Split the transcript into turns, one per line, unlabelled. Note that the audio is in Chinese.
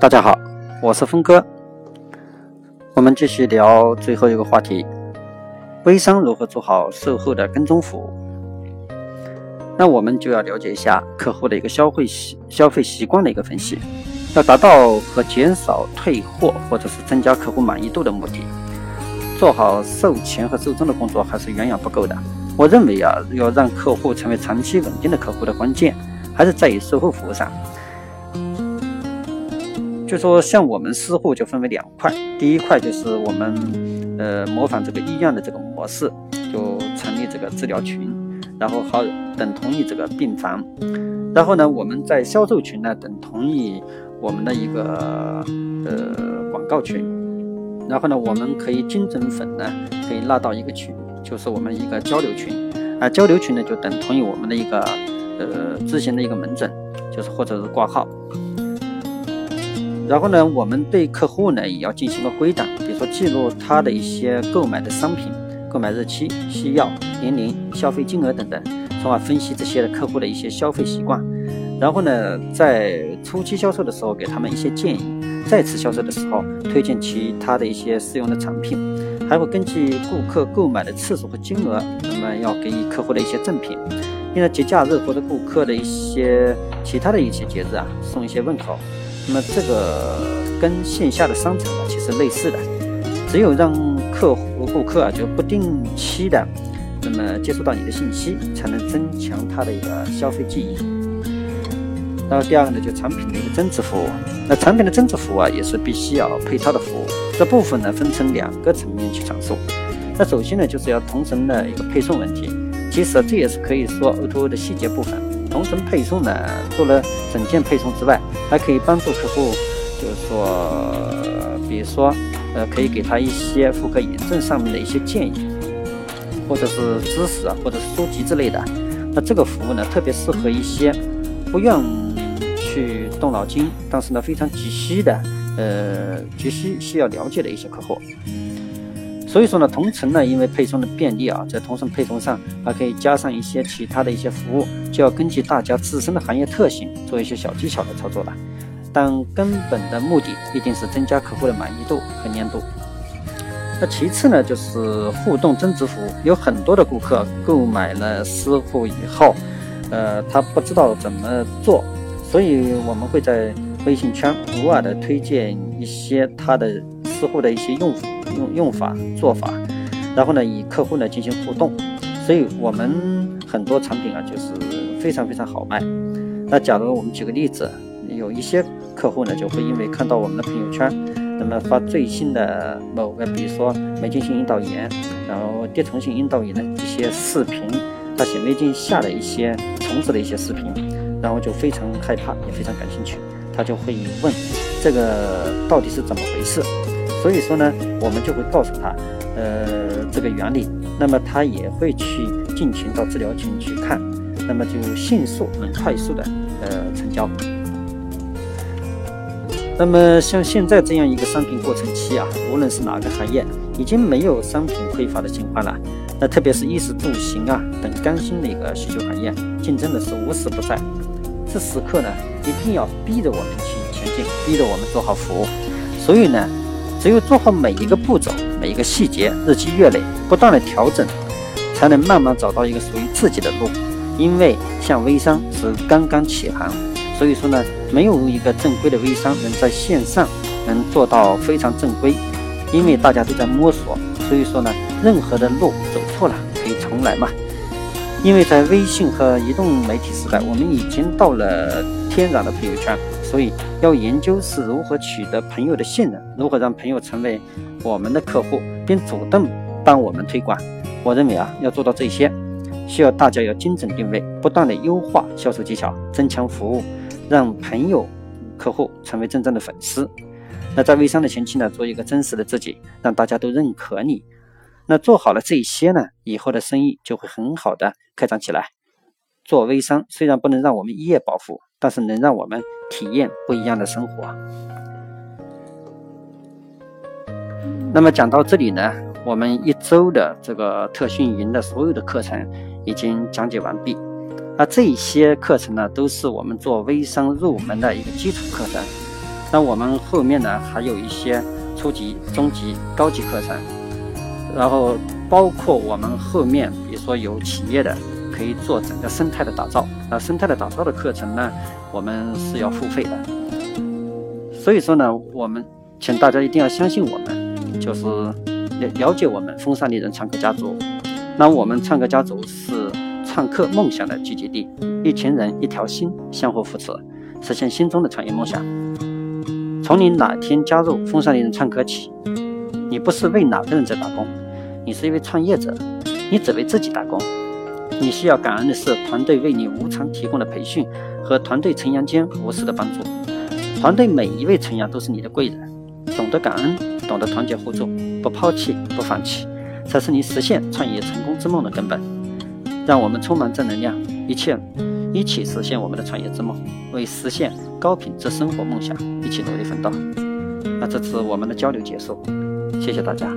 大家好，我是峰哥。我们继续聊最后一个话题：微商如何做好售后的跟踪服务？那我们就要了解一下客户的一个消费习消费习惯的一个分析。要达到和减少退货或者是增加客户满意度的目的，做好售前和售中的工作还是远远不够的。我认为啊，要让客户成为长期稳定的客户的关键，还是在于售后服务上。就说像我们私户就分为两块，第一块就是我们呃模仿这个医院的这个模式，就成立这个治疗群，然后好等同于这个病房，然后呢我们在销售群呢等同于我们的一个呃广告群，然后呢我们可以精准粉呢可以拉到一个群，就是我们一个交流群，啊交流群呢就等同于我们的一个呃咨询的一个门诊，就是或者是挂号。然后呢，我们对客户呢也要进行个归档，比如说记录他的一些购买的商品、购买日期、需要、年龄、消费金额等等，从而分析这些客户的一些消费习惯。然后呢，在初期销售的时候给他们一些建议，再次销售的时候推荐其他的一些适用的产品，还会根据顾客购买的次数和金额，那么要给予客户的一些赠品。因为节假日或者顾客的一些其他的一些节日啊，送一些问候。那么这个跟线下的商场呢其实类似的，只有让客户顾客啊就不定期的那么接触到你的信息，才能增强他的一个消费记忆。然后第二个呢，就产品的一个增值服务。那产品的增值服务啊，也是必须要配套的服务。这部分呢，分成两个层面去阐述。那首先呢，就是要同城的一个配送问题。其实这也是可以说 O2O 的细节部分。同城配送呢，除了整件配送之外，还可以帮助客户，就是说，比如说，呃，可以给他一些妇科炎症上面的一些建议，或者是知识啊，或者是书籍之类的。那这个服务呢，特别适合一些不愿去动脑筋，但是呢非常急需的，呃，急需需要了解的一些客户。所以说呢，同城呢，因为配送的便利啊，在同城配送上还可以加上一些其他的一些服务，就要根据大家自身的行业特性做一些小技巧的操作了。但根本的目的一定是增加客户的满意度和粘度。那其次呢，就是互动增值服务。有很多的顾客购买了私户以后，呃，他不知道怎么做，所以我们会在微信圈偶尔的推荐一些他的私户的一些用法。用用法做法，然后呢，与客户呢进行互动，所以我们很多产品啊，就是非常非常好卖。那假如我们举个例子，有一些客户呢，就会因为看到我们的朋友圈，那么发最新的某个，比如说霉菌性阴道炎，然后滴虫性阴道炎的一些视频，他显微镜下的一些虫子的一些视频，然后就非常害怕，也非常感兴趣，他就会问这个到底是怎么回事。所以说呢，我们就会告诉他，呃，这个原理，那么他也会去进群到治疗群去看，那么就迅速能快速的呃成交。那么像现在这样一个商品过程期啊，无论是哪个行业，已经没有商品匮乏的情况了。那特别是衣食住行啊等刚性的一个需求行业，竞争的是无时不在。这时刻呢，一定要逼着我们去前进，逼着我们做好服务。所以呢。只有做好每一个步骤、每一个细节，日积月累，不断的调整，才能慢慢找到一个属于自己的路。因为像微商是刚刚起航，所以说呢，没有一个正规的微商能在线上能做到非常正规。因为大家都在摸索，所以说呢，任何的路走错了可以重来嘛。因为在微信和移动媒体时代，我们已经到了天然的朋友圈。所以要研究是如何取得朋友的信任，如何让朋友成为我们的客户，并主动帮我们推广。我认为啊，要做到这些，需要大家要精准定位，不断的优化销售技巧，增强服务，让朋友、客户成为真正的粉丝。那在微商的前期呢，做一个真实的自己，让大家都认可你。那做好了这些呢，以后的生意就会很好的开展起来。做微商虽然不能让我们一夜暴富。但是能让我们体验不一样的生活。那么讲到这里呢，我们一周的这个特训营的所有的课程已经讲解完毕。那这些课程呢，都是我们做微商入门的一个基础课程。那我们后面呢还有一些初级、中级、高级课程，然后包括我们后面比如说有企业的可以做整个生态的打造，那生态的打造的课程呢，我们是要付费的。所以说呢，我们请大家一定要相信我们，就是了了解我们风尚丽人创客家族。那我们创客家族是创客梦想的聚集地，一群人一条心，相互扶持，实现心中的创业梦想。从你哪天加入风尚丽人创客起，你不是为哪个人在打工，你是一位创业者，你只为自己打工。你需要感恩的是团队为你无偿提供的培训和团队成员间无私的帮助。团队每一位成员都是你的贵人，懂得感恩，懂得团结互助，不抛弃不放弃，才是你实现创业成功之梦的根本。让我们充满正能量，一切一起实现我们的创业之梦，为实现高品质生活梦想一起努力奋斗。那这次我们的交流结束，谢谢大家。